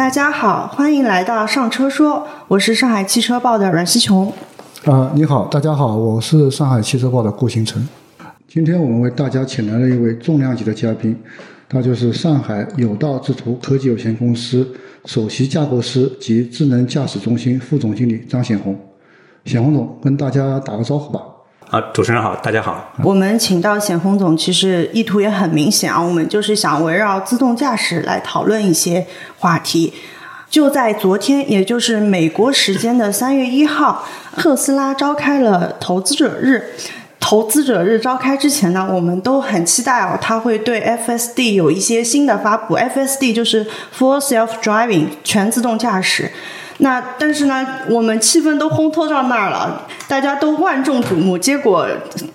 大家好，欢迎来到上车说，我是上海汽车报的阮希琼。啊，你好，大家好，我是上海汽车报的顾星辰。今天我们为大家请来了一位重量级的嘉宾，他就是上海有道智途科技有限公司首席架构师及智能驾驶中心副总经理张显红。显红总，跟大家打个招呼吧。啊，主持人好，大家好。我们请到显峰总，其实意图也很明显啊，我们就是想围绕自动驾驶来讨论一些话题。就在昨天，也就是美国时间的三月一号，特斯拉召开了投资者日。投资者日召开之前呢，我们都很期待哦，它会对 FSD 有一些新的发布。FSD 就是 Full Self Driving 全自动驾驶。那但是呢，我们气氛都烘托到那儿了，大家都万众瞩目，结果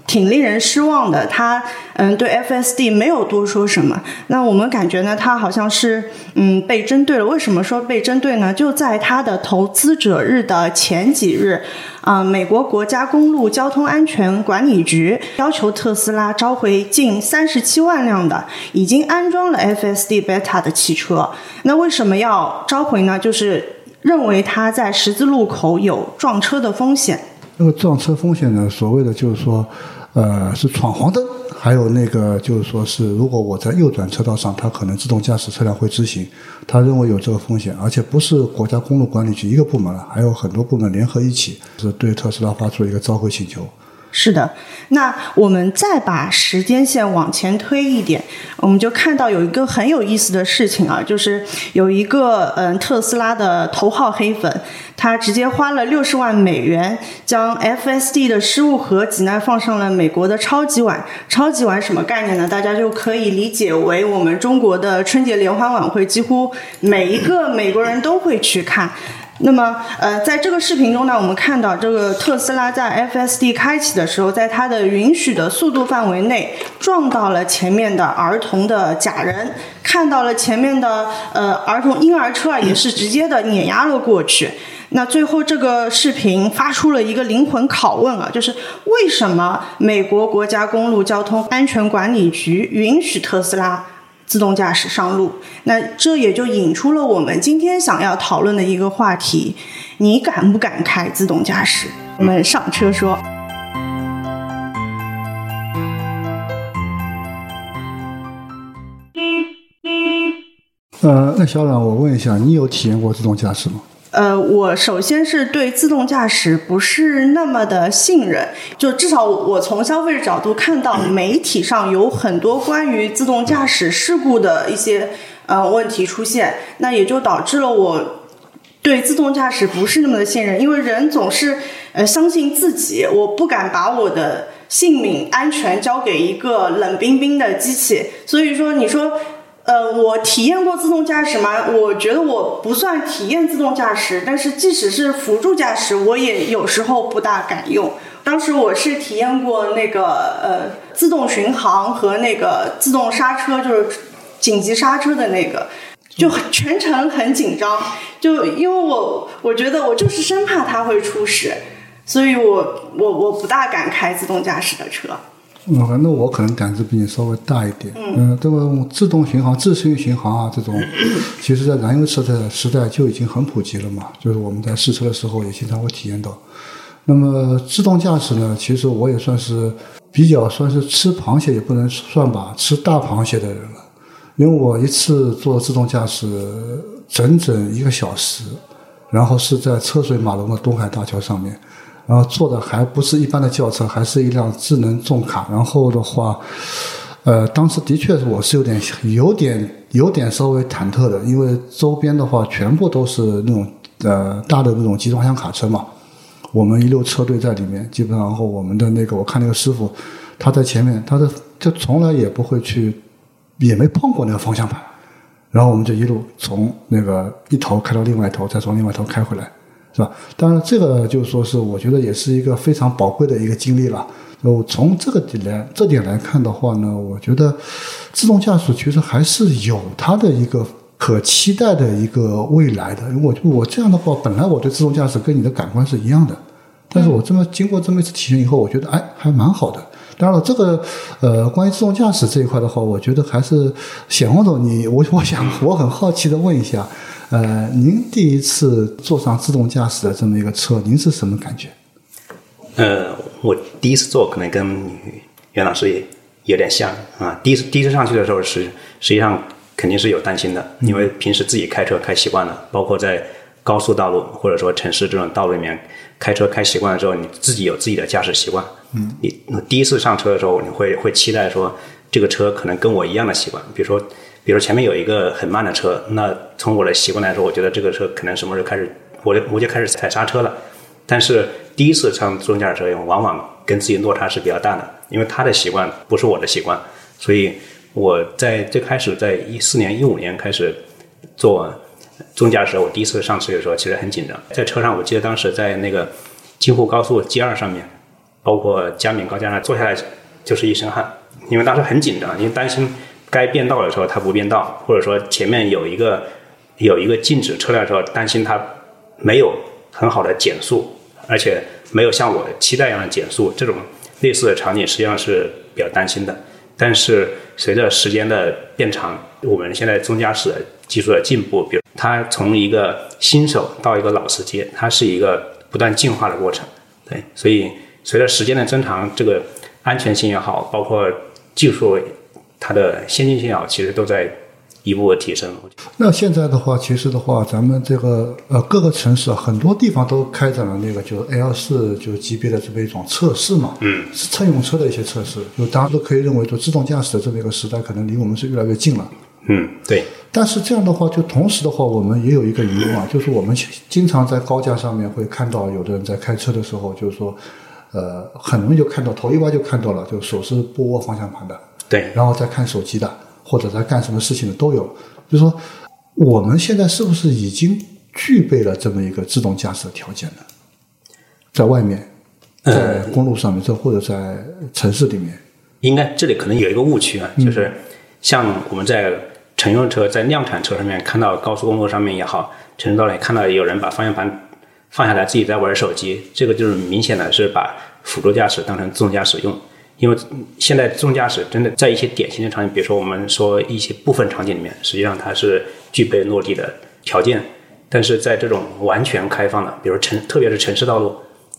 挺令人失望的。他嗯，对 FSD 没有多说什么。那我们感觉呢，他好像是嗯被针对了。为什么说被针对呢？就在他的投资者日的前几日，啊，美国国家公路交通安全管理局要求特斯拉召回近三十七万辆的已经安装了 FSD Beta 的汽车。那为什么要召回呢？就是认为他在十字路口有撞车的风险。那个撞车风险呢？所谓的就是说，呃，是闯黄灯，还有那个就是说是，如果我在右转车道上，它可能自动驾驶车辆会直行。他认为有这个风险，而且不是国家公路管理局一个部门了，还有很多部门联合一起，是对特斯拉发出一个召回请求。是的，那我们再把时间线往前推一点，我们就看到有一个很有意思的事情啊，就是有一个嗯特斯拉的头号黑粉，他直接花了六十万美元将 FSD 的失物盒子呢放上了美国的超级碗。超级碗什么概念呢？大家就可以理解为我们中国的春节联欢晚会，几乎每一个美国人都会去看。那么，呃，在这个视频中呢，我们看到这个特斯拉在 FSD 开启的时候，在它的允许的速度范围内撞到了前面的儿童的假人，看到了前面的呃儿童婴儿车啊也是直接的碾压了过去。那最后这个视频发出了一个灵魂拷问啊，就是为什么美国国家公路交通安全管理局允许特斯拉？自动驾驶上路，那这也就引出了我们今天想要讨论的一个话题：你敢不敢开自动驾驶？我们上车说。呃，那小冉，我问一下，你有体验过自动驾驶吗？呃，我首先是对自动驾驶不是那么的信任，就至少我从消费者角度看到媒体上有很多关于自动驾驶事故的一些呃问题出现，那也就导致了我对自动驾驶不是那么的信任，因为人总是呃相信自己，我不敢把我的性命安全交给一个冷冰冰的机器，所以说你说。呃，我体验过自动驾驶吗？我觉得我不算体验自动驾驶，但是即使是辅助驾驶，我也有时候不大敢用。当时我是体验过那个呃自动巡航和那个自动刹车，就是紧急刹车的那个，就全程很紧张，就因为我我觉得我就是生怕它会出事，所以我我我不大敢开自动驾驶的车。嗯，那我可能胆子比你稍微大一点。嗯，这个自动巡航、自适应巡航啊，这种，其实在燃油车的时代就已经很普及了嘛。就是我们在试车的时候也经常会体验到。那么自动驾驶呢，其实我也算是比较算是吃螃蟹也不能算吧，吃大螃蟹的人了。因为我一次做自动驾驶整整一个小时，然后是在车水马龙的东海大桥上面。然后坐的还不是一般的轿车，还是一辆智能重卡。然后的话，呃，当时的确是我是有点、有点、有点稍微忐忑的，因为周边的话全部都是那种呃大的那种集装箱卡车嘛。我们一溜车队在里面，基本上后我们的那个我看那个师傅他在前面，他的就从来也不会去，也没碰过那个方向盘。然后我们就一路从那个一头开到另外一头，再从另外一头开回来。是吧？当然，这个就是说是，我觉得也是一个非常宝贵的一个经历了。我从这个点来这点来看的话呢，我觉得自动驾驶其实还是有它的一个可期待的一个未来的。我我这样的话，本来我对自动驾驶跟你的感官是一样的，但是我这么经过这么一次体验以后，我觉得哎，还蛮好的。当然了，这个呃，关于自动驾驶这一块的话，我觉得还是显红总，你 我我想我很好奇的问一下，呃，您第一次坐上自动驾驶的这么一个车，您是什么感觉？呃，我第一次坐可能跟袁老师也有点像啊。第一次第一次上去的时候是实际上肯定是有担心的，因为平时自己开车开习惯了，包括在高速道路或者说城市这种道路里面开车开习惯了之后，你自己有自己的驾驶习惯。嗯，你第一次上车的时候，你会会期待说这个车可能跟我一样的习惯，比如说比如前面有一个很慢的车，那从我的习惯来说，我觉得这个车可能什么时候开始我就我就开始踩刹车了，但是。第一次上自动驾驶车，往往跟自己落差是比较大的，因为他的习惯不是我的习惯，所以我在最开始在一四年、一五年开始做自动驾驶，我第一次上车的时候其实很紧张，在车上，我记得当时在那个京沪高速 G 二上面，包括嘉闵高架上坐下来就是一身汗，因为当时很紧张，因为担心该变道的时候它不变道，或者说前面有一个有一个禁止车辆的时候，担心它没有很好的减速。而且没有像我期待一样的减速，这种类似的场景实际上是比较担心的。但是随着时间的变长，我们现在自动驾驶技术的进步，比如它从一个新手到一个老司机，它是一个不断进化的过程。对，所以随着时间的增长，这个安全性也好，包括技术它的先进性也好，其实都在。一步步提升。那现在的话，其实的话，咱们这个呃各个城市啊很多地方都开展了那个就是 L 四就级别的这么一种测试嘛。嗯。是乘用车的一些测试，就大家都可以认为说自动驾驶的这么一个时代可能离我们是越来越近了。嗯，对。但是这样的话，就同时的话，我们也有一个疑问啊，就是我们经常在高架上面会看到有的人在开车的时候，就是说，呃，很容易就看到头一歪就看到了，就手是不握方向盘的。对。然后再看手机的。或者在干什么事情的都有，就是说，我们现在是不是已经具备了这么一个自动驾驶的条件呢？在外面，在公路上面，这或者在城市里面，应该这里可能有一个误区啊，就是像我们在乘用车、在量产车上面看到高速公路上面也好，城市道里看到有人把方向盘放下来自己在玩手机，这个就是明显的是把辅助驾驶当成自动驾驶用。因为现在自动驾驶真的在一些典型的场景，比如说我们说一些部分场景里面，实际上它是具备落地的条件。但是在这种完全开放的，比如城，特别是城市道路，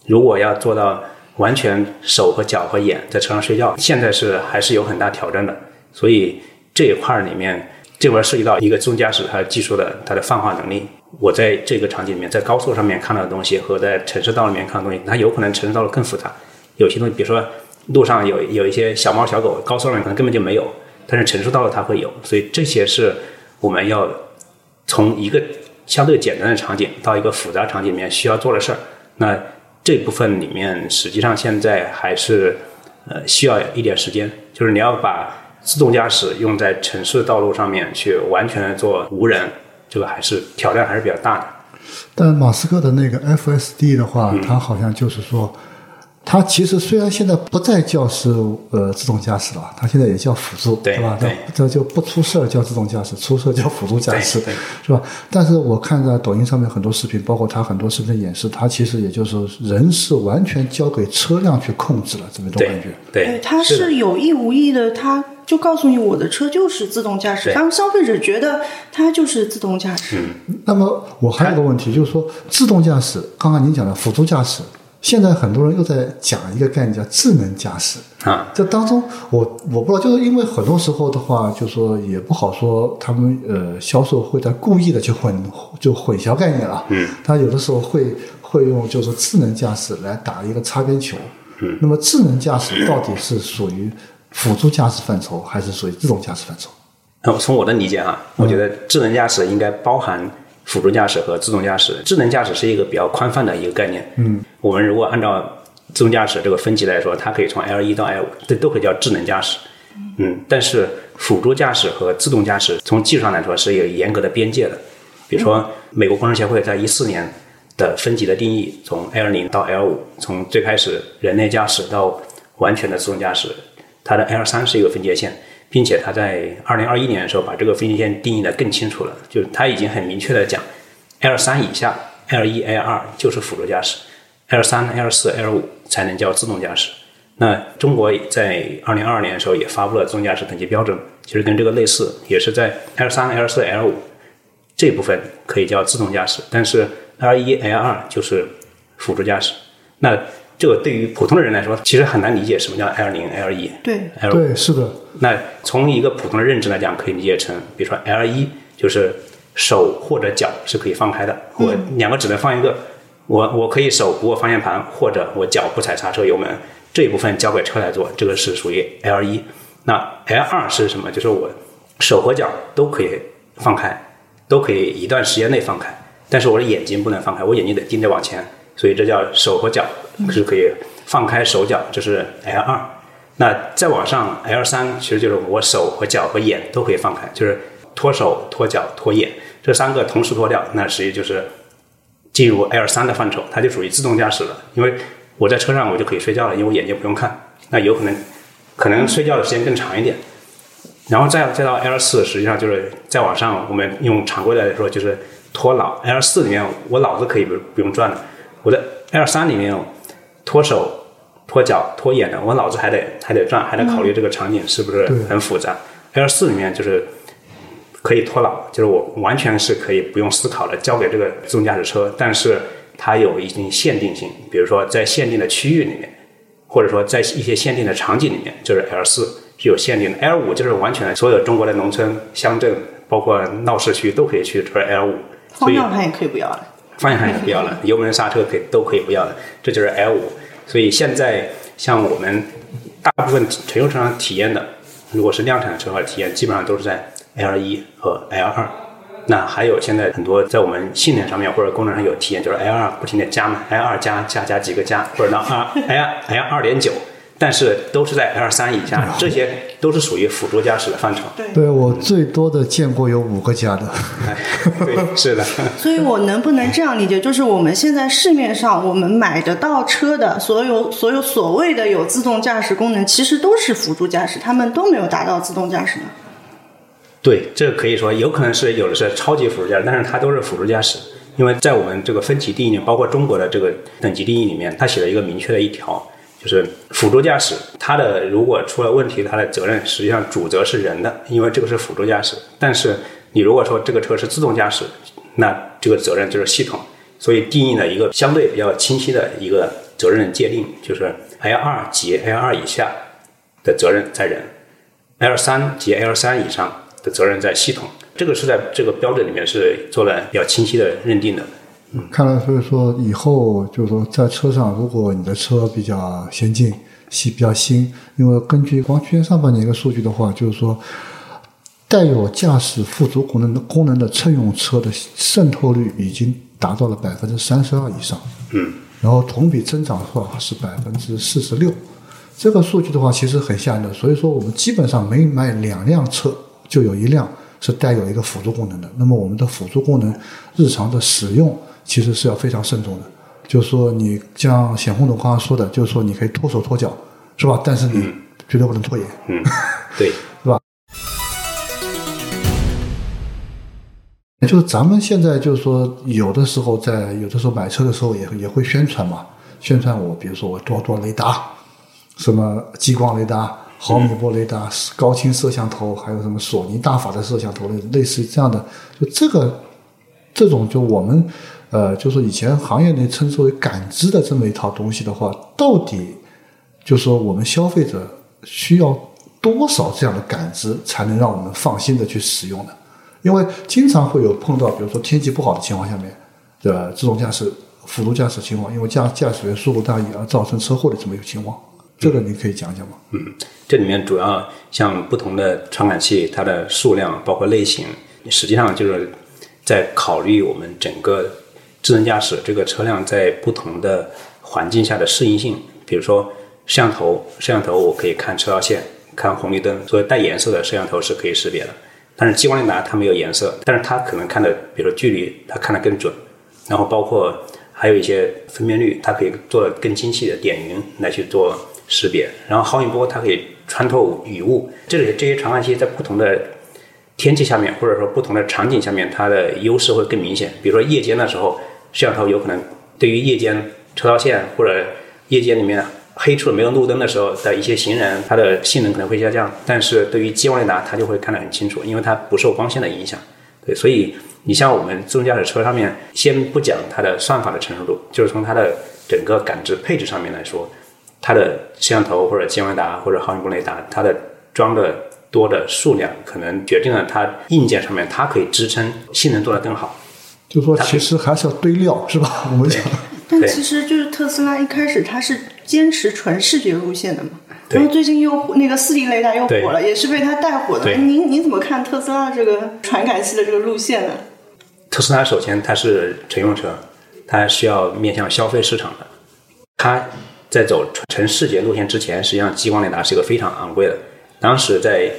如果要做到完全手和脚和眼在车上睡觉，现在是还是有很大挑战的。所以这一块儿里面，这块涉及到一个自动驾驶它技术的它的泛化能力。我在这个场景里面，在高速上面看到的东西和在城市道路里面看到东西，它有可能城市道路更复杂。有些东西，比如说。路上有有一些小猫小狗，高速上面可能根本就没有，但是城市道路它会有，所以这些是我们要从一个相对简单的场景到一个复杂场景里面需要做的事儿。那这部分里面实际上现在还是呃需要一点时间，就是你要把自动驾驶用在城市道路上面去完全做无人，这个还是挑战还是比较大的。但马斯克的那个 FSD 的话，它好像就是说。它其实虽然现在不再叫是呃自动驾驶了，它现在也叫辅助，对吧？对这就不出事儿叫自动驾驶，出事儿叫辅助驾驶，是吧？但是我看在抖音上面很多视频，包括他很多视频的演示，他其实也就是人是完全交给车辆去控制了，这么一种感觉。对，他是有意无意的，它就告诉你我的车就是自动驾驶，当消费者觉得它就是自动驾驶。那么我还有个问题，就是说自动驾驶，刚刚您讲的辅助驾驶。现在很多人又在讲一个概念叫智能驾驶啊，这当中我我不知道，就是因为很多时候的话，就说也不好说，他们呃销售会在故意的去混就混淆概念了。嗯，他有的时候会会用就是智能驾驶来打一个擦边球。嗯，那么智能驾驶到底是属于辅助驾驶范畴，还是属于自动驾驶范畴？那从我的理解啊，我觉得智能驾驶应该包含。辅助驾驶和自动驾驶，智能驾驶是一个比较宽泛的一个概念。嗯，我们如果按照自动驾驶这个分级来说，它可以从 L 一到 L 五，这都可以叫智能驾驶。嗯，但是辅助驾驶和自动驾驶从技术上来说是有严格的边界的。比如说，美国工程协会在一四年的分级的定义，从 L 零到 L 五，从最开始人类驾驶到完全的自动驾驶，它的 L 三是一个分界线。并且它在二零二一年的时候把这个分界线定义的更清楚了，就是它已经很明确的讲，L 三以下，L 一、L 二就是辅助驾驶，L 三、L 四、L 五才能叫自动驾驶。那中国在二零二二年的时候也发布了自动驾驶等级标准，其实跟这个类似，也是在 L 三、L 四、L 五这部分可以叫自动驾驶，但是 L 一、L 二就是辅助驾驶。那这个对于普通的人来说，其实很难理解什么叫 L 零、L 一、对 L 五。对，是的，那从一个普通的认知来讲，可以理解成，比如说 L 一就是手或者脚是可以放开的，我两个只能放一个，我我可以手不握方向盘，或者我脚不踩刹车油门，这一部分交给车来做，这个是属于 L 一。那 L 二是什么？就是我手和脚都可以放开，都可以一段时间内放开，但是我的眼睛不能放开，我眼睛得盯着往前，所以这叫手和脚是可以放开手脚，这是 L 二。那再往上 L 三其实就是我手和脚和眼都可以放开，就是脱手、脱脚、脱眼这三个同时脱掉，那实际就是进入 L 三的范畴，它就属于自动驾驶了。因为我在车上我就可以睡觉了，因为我眼睛不用看，那有可能可能睡觉的时间更长一点。然后再再到 L 四，实际上就是再往上，我们用常规来说就是脱脑。L 四里面我脑子可以不不用转了，我的 L 三里面脱手、脱脚、脱眼的，我脑子还得还得转，还得考虑这个场景是不是很复杂。L 四里面就是可以脱脑，就是我完全是可以不用思考的，交给这个自动驾驶车，但是它有一定限定性，比如说在限定的区域里面，或者说在一些限定的场景里面，就是 L 四是有限定的，L 五就是完全所有中国的农村、乡镇，包括闹市区都可以去，这是 L 五。所以方向盘也可以不要了。方向盘也不要了，油门刹车可以都可以不要了，这就是 L 五。所以现在像我们大部分乘用车上体验的，如果是量产的车的话，体验基本上都是在 L 一和 L 二。那还有现在很多在我们性能上面或者功能上有体验，就是 L 二不停的加嘛，L 二加加加几个加，或者到二 L L 二点九，但是都是在 L 三以下，这些都是属于辅助驾驶的范畴。对对我最多的见过有五个加的，哎，对，是的。所以我能不能这样理解，就是我们现在市面上我们买得到车的所有所有所谓的有自动驾驶功能，其实都是辅助驾驶，他们都没有达到自动驾驶呢。对，这个可以说有可能是有的是超级辅助驾驶，但是它都是辅助驾驶。因为在我们这个分级定义里，包括中国的这个等级定义里面，它写了一个明确的一条，就是辅助驾驶，它的如果出了问题，它的责任实际上主责是人的，因为这个是辅助驾驶。但是你如果说这个车是自动驾驶，那这个责任就是系统。所以定义了一个相对比较清晰的一个责任界定，就是 L 二及 L 二以下的责任在人，L 三及 L 三以上的责任在系统。这个是在这个标准里面是做了比较清晰的认定的。看来所以说以后就是说在车上，如果你的车比较先进、新比较新，因为根据光去年上半年一个数据的话，就是说带有驾驶辅助功能的功能的乘用车的渗透率已经达到了百分之三十二以上。嗯，然后同比增长的话是百分之四十六，这个数据的话其实很吓人的。所以说我们基本上每买两辆车就有一辆是带有一个辅助功能的。那么我们的辅助功能日常的使用其实是要非常慎重的。就是说你像显红总刚刚说的，就是说你可以脱手脱脚，是吧？但是你绝对不能拖延。嗯，对，是吧就是咱们现在就是说，有的时候在有的时候买车的时候也也会宣传嘛，宣传我比如说我多多雷达，什么激光雷达、毫米波雷达、高清摄像头，还有什么索尼大法的摄像头类类似于这样的，就这个这种就我们呃，就是以前行业内称之为感知的这么一套东西的话，到底就是说我们消费者需要多少这样的感知，才能让我们放心的去使用呢？因为经常会有碰到，比如说天气不好的情况下面对吧自动驾驶、辅助驾驶情况，因为驾驾驶员疏忽大意而造成车祸的这么一个情况，这个你可以讲讲吗？嗯，这里面主要像不同的传感器，它的数量包括类型，实际上就是在考虑我们整个智能驾驶这个车辆在不同的环境下的适应性。比如说摄像头，摄像头我可以看车道线、看红绿灯，所以带颜色的摄像头是可以识别的。但是激光雷达它没有颜色，但是它可能看的，比如说距离，它看得更准。然后包括还有一些分辨率，它可以做的更精细的点云来去做识别。然后毫米波它可以穿透雨雾，这里这些传感器在不同的天气下面，或者说不同的场景下面，它的优势会更明显。比如说夜间的时候，摄像头有可能对于夜间车道线或者夜间里面黑处没有路灯的时候的一些行人，它的性能可能会下降，但是对于激光雷达，它就会看得很清楚，因为它不受光线的影响。对，所以你像我们自动驾驶车上面，先不讲它的算法的成熟度，就是从它的整个感知配置上面来说，它的摄像头或者激光雷达或者毫米波雷达，它的装的多的数量，可能决定了它硬件上面它可以支撑性能做得更好。就说其实还是要堆料，是吧？我们讲。但其实就是特斯拉一开始它是坚持纯视觉路线的嘛，然后最近又那个四 D 雷达又火了，也是被它带火的。您您怎么看特斯拉这个传感器的这个路线呢？特斯拉首先它是乘用车，它需要面向消费市场的。它在走纯视觉路线之前，实际上激光雷达是一个非常昂贵的。当时在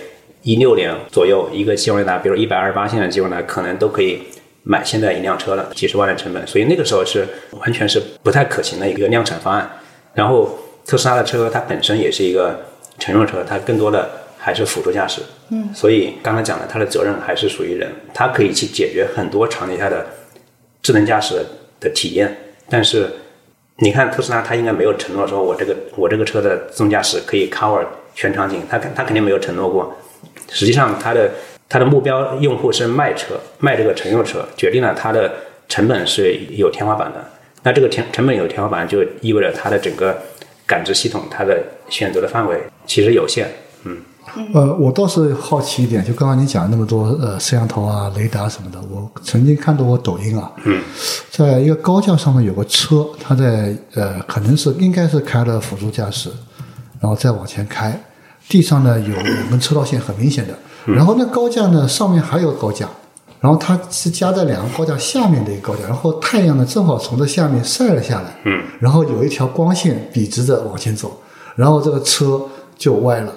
一六年左右，一个激光雷达，比如一百二十八线的激光雷达，可能都可以。买现在一辆车了，几十万的成本，所以那个时候是完全是不太可行的一个量产方案。然后特斯拉的车它本身也是一个乘用车，它更多的还是辅助驾驶。嗯，所以刚才讲的，它的责任还是属于人，它可以去解决很多场景下的智能驾驶的体验。但是你看特斯拉，它应该没有承诺说我这个我这个车的自动驾驶可以 cover 全场景，它它肯定没有承诺过。实际上它的。它的目标用户是卖车，卖这个乘用车，决定了它的成本是有天花板的。那这个天成本有天花板，就意味着它的整个感知系统，它的选择的范围其实有限。嗯，呃，我倒是好奇一点，就刚刚你讲那么多呃摄像头啊、雷达什么的，我曾经看到过抖音啊，嗯，在一个高架上面有个车，它在呃可能是应该是开了辅助驾驶，然后再往前开，地上呢有两根车道线，很明显的。然后那高架呢，上面还有高架，然后它是夹在两个高架下面的一个高架，然后太阳呢正好从这下面晒了下来，嗯，然后有一条光线笔直的往前走，然后这个车就歪了，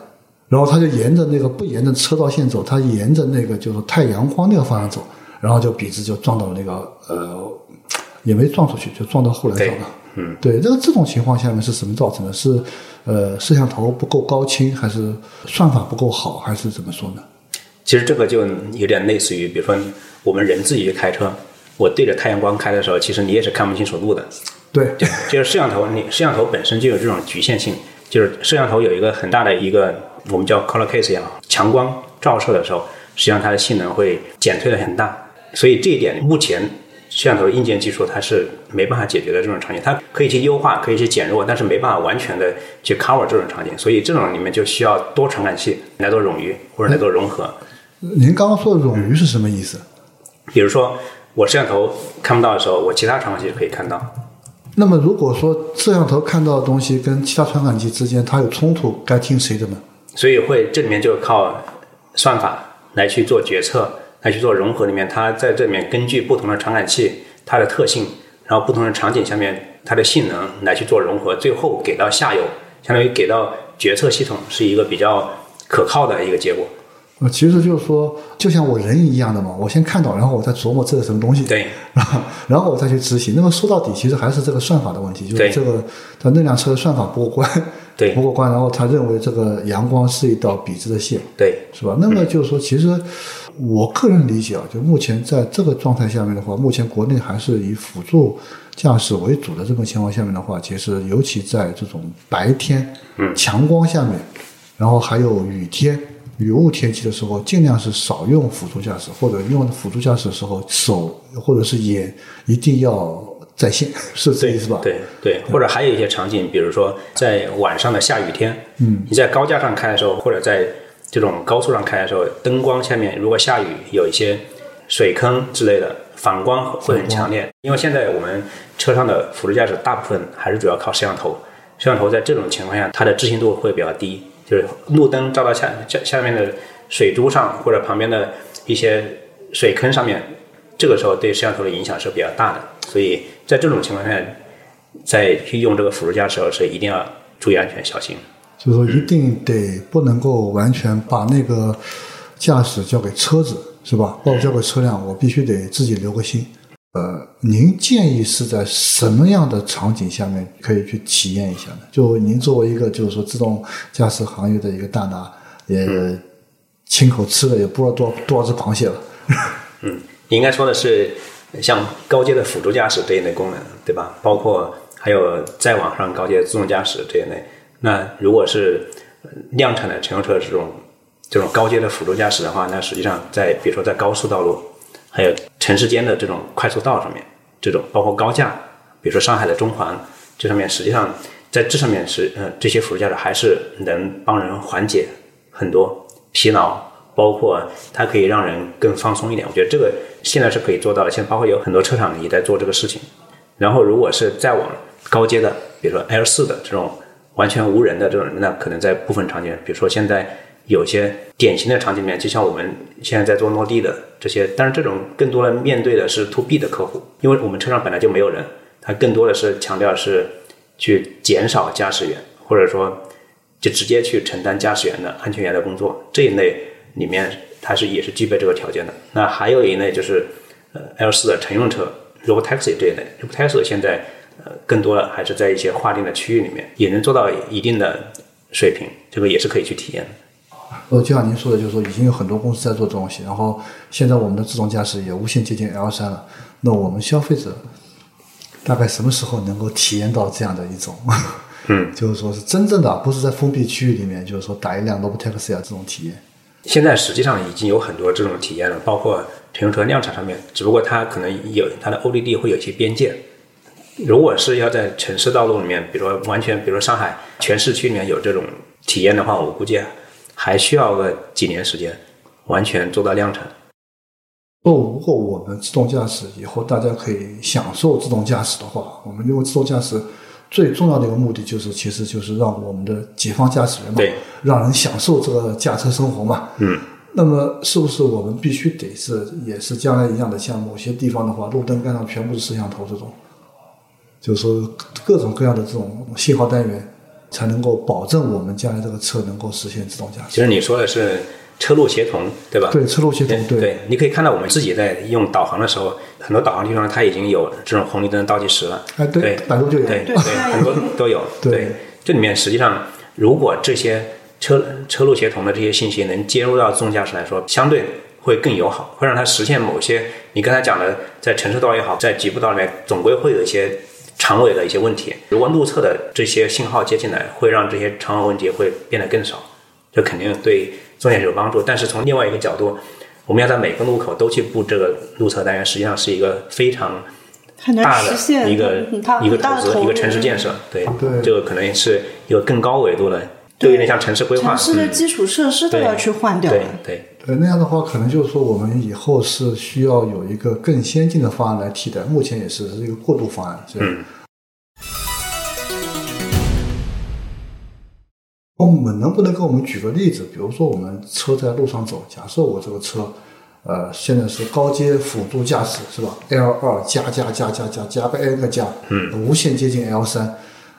然后他就沿着那个不沿着车道线走，他沿着那个就是太阳光那个方向走，然后就笔直就撞到那个呃，也没撞出去，就撞到后来上了，嗯，对，这个这种情况下面是什么造成的？是呃摄像头不够高清，还是算法不够好，还是怎么说呢？其实这个就有点类似于，比如说我们人自己去开车，我对着太阳光开的时候，其实你也是看不清楚路的。对，就是摄像头，你摄像头本身就有这种局限性，就是摄像头有一个很大的一个我们叫 color case 呀，强光照射的时候，实际上它的性能会减退的很大。所以这一点，目前摄像头硬件技术它是没办法解决的这种场景，它可以去优化，可以去减弱，但是没办法完全的去 cover 这种场景。所以这种里面就需要多传感器来做冗余或者来做融合。您刚刚说的冗余是什么意思？比如说，我摄像头看不到的时候，我其他传感器可以看到。那么，如果说摄像头看到的东西跟其他传感器之间它有冲突，该听谁的呢？所以会这里面就靠算法来去做决策，来去做融合。里面它在这里面根据不同的传感器它的特性，然后不同的场景下面它的性能来去做融合，最后给到下游，相当于给到决策系统是一个比较可靠的一个结果。呃，其实就是说，就像我人一样的嘛，我先看到，然后我再琢磨这是什么东西，对，然后我再去执行。那么说到底，其实还是这个算法的问题，就是这个他那辆车的算法不过关，对，不过关，然后他认为这个阳光是一道笔直的线，对，是吧？那么就是说，其实我个人理解啊，就目前在这个状态下面的话，目前国内还是以辅助驾驶为主的这种情况下面的话，其实尤其在这种白天，嗯，强光下面，然后还有雨天。雨雾天气的时候，尽量是少用辅助驾驶，或者用辅助驾驶的时候，手或者是眼一定要在线，是这意思吧？对对，或者还有一些场景，比如说在晚上的下雨天，嗯，你在高架上开的时候，或者在这种高速上开的时候，灯光下面如果下雨，有一些水坑之类的，反光会很强烈。因为现在我们车上的辅助驾驶大部分还是主要靠摄像头，摄像头在这种情况下，它的置信度会比较低。就是路灯照到下下下面的水珠上，或者旁边的一些水坑上面，这个时候对摄像头的影响是比较大的。所以在这种情况下，在去用这个辅助驾驶时候是一定要注意安全，小心。就是说，一定得不能够完全把那个驾驶交给车子，是吧？包括交给车辆，我必须得自己留个心。呃，您建议是在什么样的场景下面可以去体验一下呢？就您作为一个就是说自动驾驶行业的一个大拿，也亲口吃了也不知道多多少只螃蟹了。嗯，应该说的是像高阶的辅助驾驶这一类功能，对吧？包括还有再往上高阶自动驾驶这一类。那如果是量产的乘用车这种这种高阶的辅助驾驶的话，那实际上在比如说在高速道路，还有城市间的这种快速道上面，这种包括高架，比如说上海的中环这上面，实际上在这上面是呃这些辅助驾驶还是能帮人缓解很多疲劳。包括它可以让人更放松一点，我觉得这个现在是可以做到的。现在包括有很多车厂也在做这个事情。然后，如果是再往高阶的，比如说 L 四的这种完全无人的这种，那可能在部分场景，比如说现在有些典型的场景里面，就像我们现在在做落地的这些，但是这种更多的面对的是 To B 的客户，因为我们车上本来就没有人，它更多的是强调是去减少驾驶员，或者说就直接去承担驾驶员的安全员的工作这一类。里面它是也是具备这个条件的。那还有一类就是呃 L 四的乘用车，Robotaxi 这一类，Robotaxi 现在呃更多的还是在一些划定的区域里面也能做到一定的水平，这个也是可以去体验的。呃，就像您说的，就是说已经有很多公司在做这东西，然后现在我们的自动驾驶也无限接近 L 三了。那我们消费者大概什么时候能够体验到这样的一种？嗯，就是说是真正的，不是在封闭区域里面，就是说打一辆 Robotaxi 啊这种体验。现在实际上已经有很多这种体验了，包括乘用车量产上面，只不过它可能有它的 ODD 会有一些边界。如果是要在城市道路里面，比如说完全，比如说上海全市区里面有这种体验的话，我估计还需要个几年时间，完全做到量产。哦，如果我们自动驾驶以后大家可以享受自动驾驶的话，我们因为自动驾驶。最重要的一个目的就是，其实就是让我们的解放驾驶员嘛，让人享受这个驾车生活嘛。嗯。那么，是不是我们必须得是，也是将来一样的，像某些地方的话，路灯杆上全部是摄像头这种，就是说各种各样的这种信号单元，才能够保证我们将来这个车能够实现自动驾驶。其实你说的是。车路协同，对吧？对，车路协同，对。你可以看到，我们自己在用导航的时候，很多导航地方它已经有这种红绿灯倒计时了。哎，对，百度就有，对对，很多都有。对，这里面实际上，如果这些车车路协同的这些信息能接入到自动驾驶来说，相对会更友好，会让它实现某些你刚才讲的，在城市道也好，在局部道里面，总归会有一些长尾的一些问题。如果路侧的这些信号接进来，会让这些长尾问题会变得更少，这肯定对。重点是有帮助，但是从另外一个角度，我们要在每个路口都去布这个路侧单元，实际上是一个非常大的一个一个投资，一个城市建设。对，这个可能是一个更高维度的，就有点像城市规划。城市的基础设施都要去换掉。对对对，那样的话，可能就是说，我们以后是需要有一个更先进的方案来替代，目前也是是一个过渡方案。嗯。我们能不能给我们举个例子？比如说，我们车在路上走，假设我这个车，呃，现在是高阶辅助驾驶，是吧？L 二加加加加加加个 N 个加，嗯，无限接近 L 三。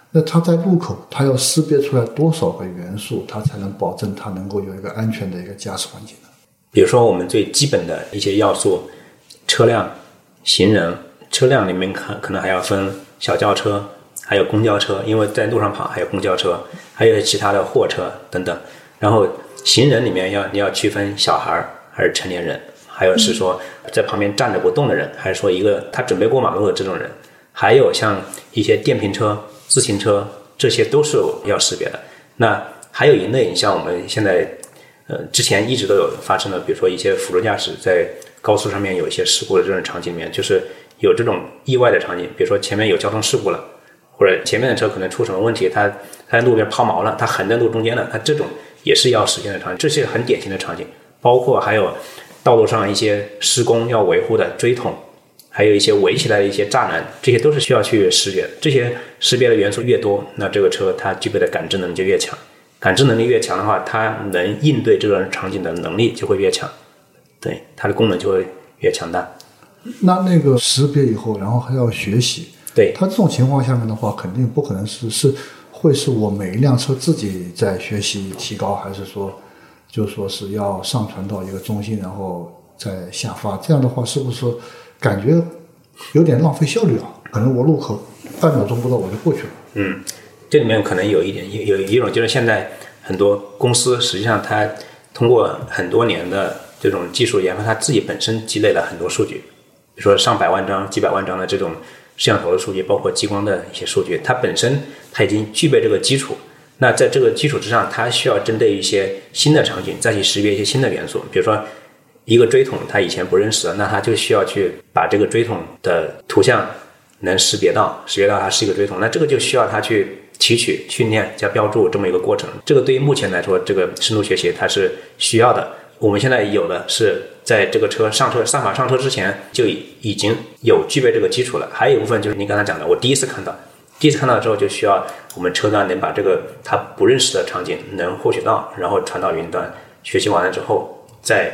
那它在路口，它要识别出来多少个元素，它才能保证它能够有一个安全的一个驾驶环境呢？比如说，我们最基本的一些要素，车辆、行人，车辆里面可可能还要分小轿车。还有公交车，因为在路上跑，还有公交车，还有其他的货车等等。然后行人里面要你要区分小孩儿还是成年人，还有是说在旁边站着不动的人，还是说一个他准备过马路的这种人。还有像一些电瓶车、自行车，这些都是要识别的。那还有一类，像我们现在呃之前一直都有发生的，比如说一些辅助驾驶在高速上面有一些事故的这种场景里面，就是有这种意外的场景，比如说前面有交通事故了。或者前面的车可能出什么问题，它它在路边抛锚了，它横在路中间了，它这种也是要实现的场景，这是很典型的场景。包括还有道路上一些施工要维护的锥桶，还有一些围起来的一些栅栏，这些都是需要去识别的。这些识别的元素越多，那这个车它具备的感知能力就越强。感知能力越强的话，它能应对这个场景的能力就会越强，对它的功能就会越强大。那那个识别以后，然后还要学习。对它这种情况下面的话，肯定不可能是是会是我每一辆车自己在学习提高，还是说就说是要上传到一个中心，然后再下发？这样的话，是不是感觉有点浪费效率啊？可能我路口半秒钟不到我就过去了。嗯，这里面可能有一点有有一种就是现在很多公司实际上它通过很多年的这种技术研发，它自己本身积累了很多数据，比如说上百万张、几百万张的这种。摄像头的数据，包括激光的一些数据，它本身它已经具备这个基础。那在这个基础之上，它需要针对一些新的场景，再去识别一些新的元素。比如说，一个锥筒，它以前不认识的，那它就需要去把这个锥筒的图像能识别到，识别到它是一个锥筒。那这个就需要它去提取、训练加标注这么一个过程。这个对于目前来说，这个深度学习它是需要的。我们现在有的是在这个车上车上法上车之前就已经有具备这个基础了。还有一部分就是您刚才讲的，我第一次看到。第一次看到之后，就需要我们车端能把这个他不认识的场景能获取到，然后传到云端，学习完了之后再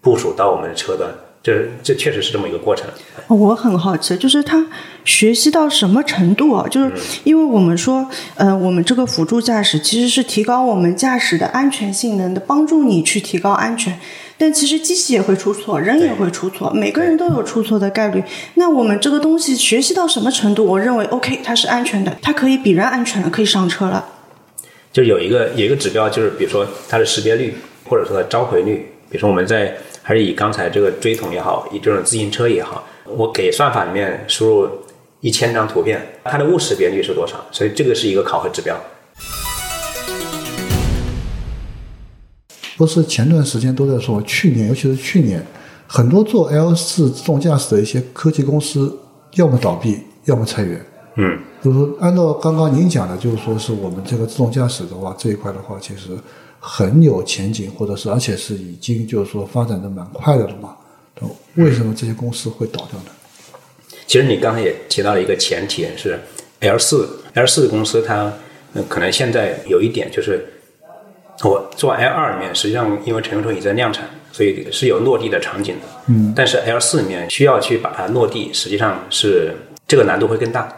部署到我们的车端。这这确实是这么一个过程。我很好奇，就是他学习到什么程度啊？就是因为我们说，呃，我们这个辅助驾驶其实是提高我们驾驶的安全性能的，帮助你去提高安全。但其实机器也会出错，人也会出错，每个人都有出错的概率。那我们这个东西学习到什么程度？我认为 OK，它是安全的，它可以比人安全了，可以上车了。就有一个有一个指标，就是比如说它的识别率，或者说召回率。比如说我们在还是以刚才这个锥桶也好，以这种自行车也好，我给算法里面输入一千张图片，它的误识别率是多少？所以这个是一个考核指标。不是前段时间都在说，去年尤其是去年，很多做 L 四自动驾驶的一些科技公司，要么倒闭，要么裁员。嗯，就是说，按照刚刚您讲的，就是说是我们这个自动驾驶的话，这一块的话，其实很有前景，或者是而且是已经就是说发展的蛮快的了嘛。为什么这些公司会倒掉呢？其实你刚才也提到了一个前提是 L 四 L 四公司它可能现在有一点就是。我做 L 二里面，实际上因为乘用车已在量产，所以是有落地的场景的。嗯。但是 L 四里面需要去把它落地，实际上是这个难度会更大。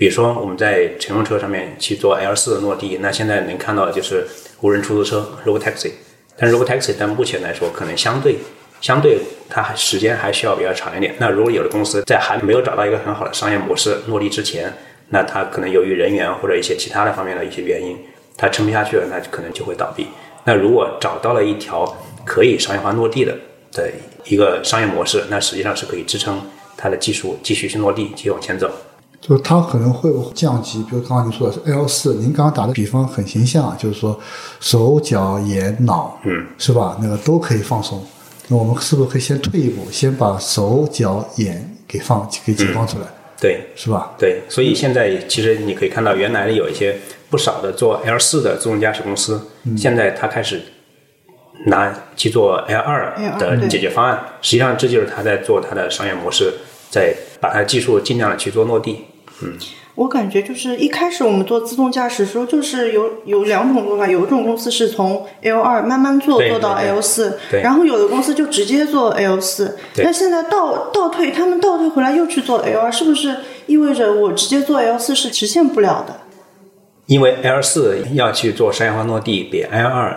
比如说我们在乘用车上面去做 L 四的落地，那现在能看到的就是无人出租车 （Robotaxi）。但 Robotaxi 但目前来说，可能相对相对它还时间还需要比较长一点。那如果有的公司在还没有找到一个很好的商业模式落地之前，那它可能由于人员或者一些其他的方面的一些原因。它撑不下去了，那可能就会倒闭。那如果找到了一条可以商业化落地的的一个商业模式，那实际上是可以支撑它的技术继续去落地，继续往前走。就是它可能会降级，比如刚刚您说的是 L 四，您刚刚打的比方很形象，就是说手脚眼脑，嗯，是吧？那个都可以放松。那我们是不是可以先退一步，先把手脚眼给放给解放出来？对，是吧？对，所以现在其实你可以看到，原来有一些。不少的做 L 四的自动驾驶公司，现在它开始拿去做 L 二的解决方案。实际上，这就是他在做他的商业模式，在把他技术尽量的去做落地。嗯，我感觉就是一开始我们做自动驾驶的时候，就是有有两种做法，有一种公司是从 L 二慢慢做做到 L 四，然后有的公司就直接做 L 四。那现在倒倒退，他们倒退回来又去做 L 二，是不是意味着我直接做 L 四是实现不了的？因为 L 四要去做商业化落地，比 L 二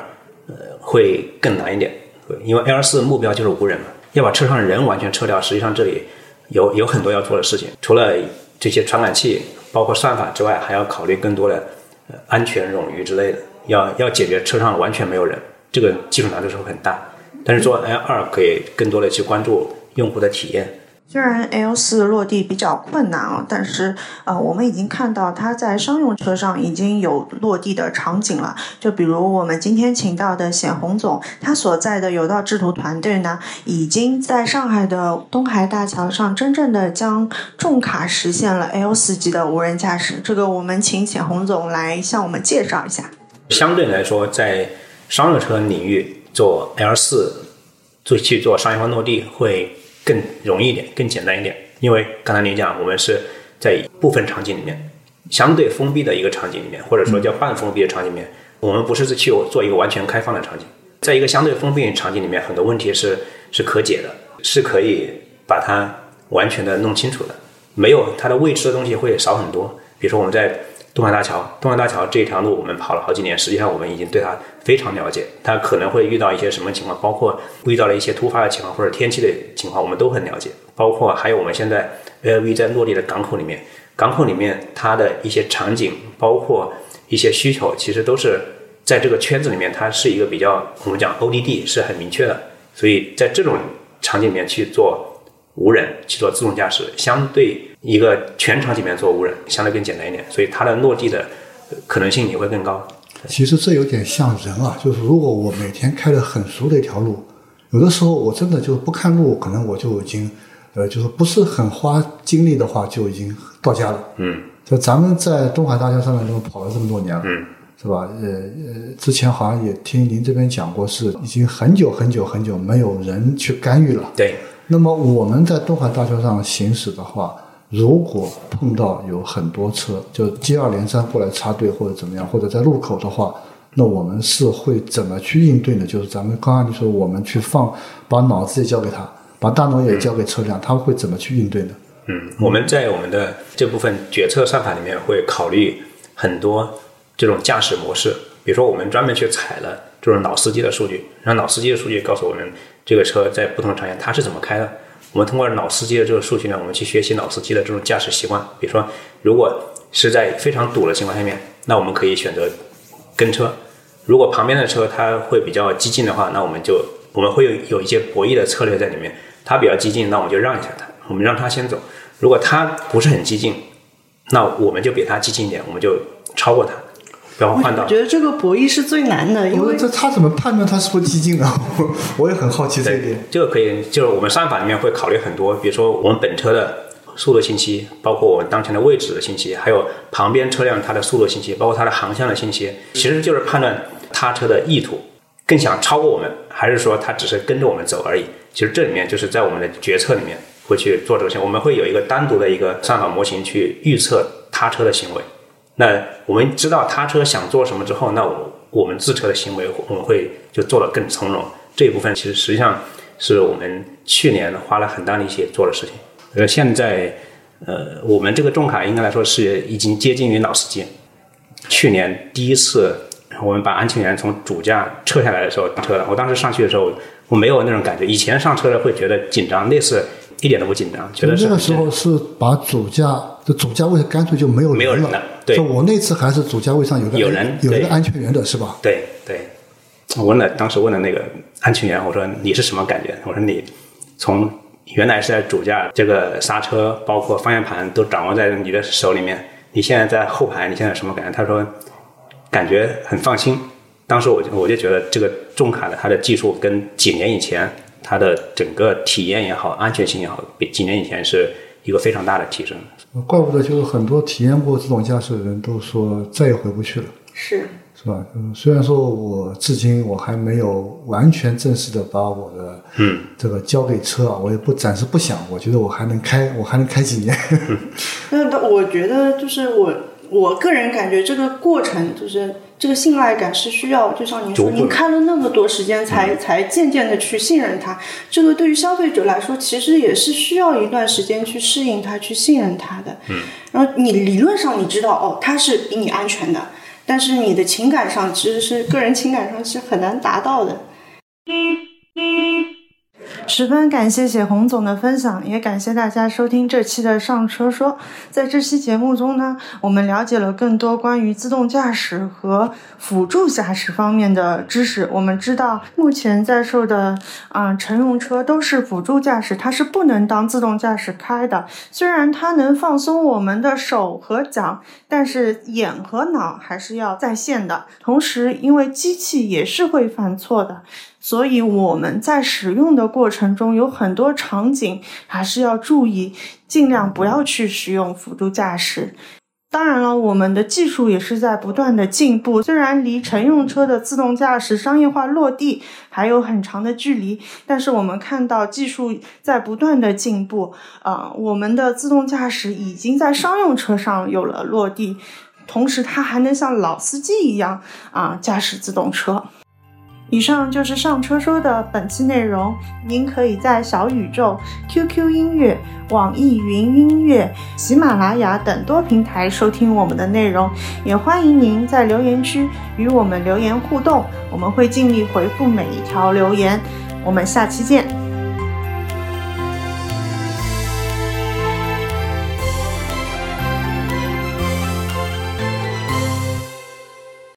呃会更难一点。因为 L 四目标就是无人嘛，要把车上人完全撤掉。实际上这里有有很多要做的事情，除了这些传感器、包括算法之外，还要考虑更多的安全冗余之类的。要要解决车上完全没有人，这个技术难度是会很大。但是做 L 二可以更多的去关注用户的体验。虽然 L 四落地比较困难啊，但是呃，我们已经看到它在商用车上已经有落地的场景了。就比如我们今天请到的显宏总，他所在的有道智途团队呢，已经在上海的东海大桥上真正的将重卡实现了 L 四级的无人驾驶。这个我们请显宏总来向我们介绍一下。相对来说，在商用车领域做 L 四做去做商业化落地会。更容易一点，更简单一点，因为刚才您讲，我们是在部分场景里面，相对封闭的一个场景里面，或者说叫半封闭的场景里面，我们不是去做一个完全开放的场景，在一个相对封闭的场景里面，很多问题是是可解的，是可以把它完全的弄清楚的，没有它的未知的东西会少很多。比如说我们在东海大桥，东海大桥这条路我们跑了好几年，实际上我们已经对它。非常了解，它可能会遇到一些什么情况，包括遇到了一些突发的情况或者天气的情况，我们都很了解。包括还有我们现在 L V 在落地的港口里面，港口里面它的一些场景，包括一些需求，其实都是在这个圈子里面，它是一个比较我们讲 O D D 是很明确的。所以在这种场景里面去做无人去做自动驾驶，相对一个全场景面做无人相对更简单一点，所以它的落地的可能性也会更高。其实这有点像人啊，就是如果我每天开的很熟的一条路，有的时候我真的就不看路，可能我就已经，呃，就是不是很花精力的话，就已经到家了。嗯，就咱们在东海大桥上面都跑了这么多年了，嗯，是吧？呃呃，之前好像也听您这边讲过，是已经很久很久很久没有人去干预了。对，那么我们在东海大桥上行驶的话，如果碰到有很多车，就接二连三过来插队或者怎么样，或者在路口的话，那我们是会怎么去应对呢？就是咱们刚刚你说，我们去放，把脑子也交给他，把大脑也交给车辆，他会怎么去应对呢？嗯，我们在我们的这部分决策算法里面会考虑很多这种驾驶模式，比如说我们专门去采了这种老司机的数据，让老司机的数据告诉我们这个车在不同的场景它是怎么开的。我们通过老司机的这个数据呢，我们去学习老司机的这种驾驶习惯。比如说，如果是在非常堵的情况下面，那我们可以选择跟车；如果旁边的车它会比较激进的话，那我们就我们会有有一些博弈的策略在里面。它比较激进，那我们就让一下它，我们让它先走。如果它不是很激进，那我们就比它激进一点，我们就超过它，不要换道我。觉得这个博弈是最难的，因为这他怎么判断他是不是激进呢？我 我也很好奇这一点。这个可以，就是我们算法里面会考虑很多，比如说我们本车的速度信息，包括我们当前的位置的信息，还有旁边车辆它的速度信息，包括它的航向的信息，其实就是判断他车的意图，更想超过我们，还是说他只是跟着我们走而已。其实这里面就是在我们的决策里面会去做这个事情，我们会有一个单独的一个算法模型去预测他车的行为。那我们知道他车想做什么之后，那我我们自车的行为我们会就做得更从容。这一部分其实实际上是我们去年花了很大力气做的事情。呃，现在呃，我们这个重卡应该来说是已经接近于老司机。去年第一次我们把安全员从主驾撤下来的时候上车了，我当时上去的时候我没有那种感觉，以前上车了会觉得紧张，那次一点都不紧张，觉得是那个时候是把主驾的主驾位干脆就没有了没有人了。对就我那次还是主驾位上有个有人有一个安全员的是吧？对对，我问了，当时问了那个安全员，我说你是什么感觉？我说你从原来是在主驾，这个刹车包括方向盘都掌握在你的手里面，你现在在后排，你现在什么感觉？他说感觉很放心。当时我就我就觉得这个重卡的它的技术跟几年以前它的整个体验也好，安全性也好，比几年以前是一个非常大的提升。怪不得就是很多体验过自动驾驶的人都说再也回不去了，是是吧？嗯，虽然说我至今我还没有完全正式的把我的嗯这个交给车啊，我也不暂时不想，我觉得我还能开，我还能开几年。那那我觉得就是我我个人感觉这个过程就是这个信赖感是需要，就像您说，您开了那么多时间才才渐渐的去信任它。这个对于消费者来说，其实也是需要一段时间去适应它、去信任它的。嗯。然后你理论上你知道哦，它是比你安全的，但是你的情感上其实是个人情感上是很难达到的。十分感谢写红总的分享，也感谢大家收听这期的上车说。在这期节目中呢，我们了解了更多关于自动驾驶和辅助驾驶方面的知识。我们知道，目前在售的啊、乘用车都是辅助驾驶，它是不能当自动驾驶开的。虽然它能放松我们的手和脚，但是眼和脑还是要在线的。同时，因为机器也是会犯错的，所以我们在使用的过程中有很多场景还是要注意，尽量不要去使用辅助驾驶。当然了，我们的技术也是在不断的进步，虽然离乘用车的自动驾驶商业化落地还有很长的距离，但是我们看到技术在不断的进步，啊、我们的自动驾驶已经在商用车上有了落地，同时它还能像老司机一样啊、驾驶自动车。以上就是上车说的本期内容。您可以在小宇宙、QQ 音乐、网易云音乐、喜马拉雅等多平台收听我们的内容，也欢迎您在留言区与我们留言互动，我们会尽力回复每一条留言。我们下期见。